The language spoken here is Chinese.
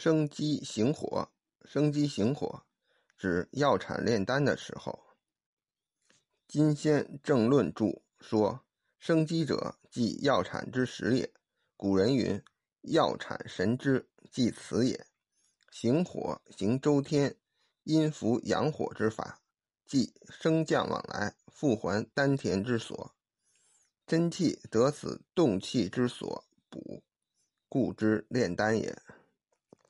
生机行火，生机行火，指药产炼丹的时候。金仙正论著说：“生机者，即药产之时也。”古人云：“药产神之，即此也。”行火行周天，阴符阳火之法，即升降往来，复还丹田之所。真气得此动气之所补，故之炼丹也。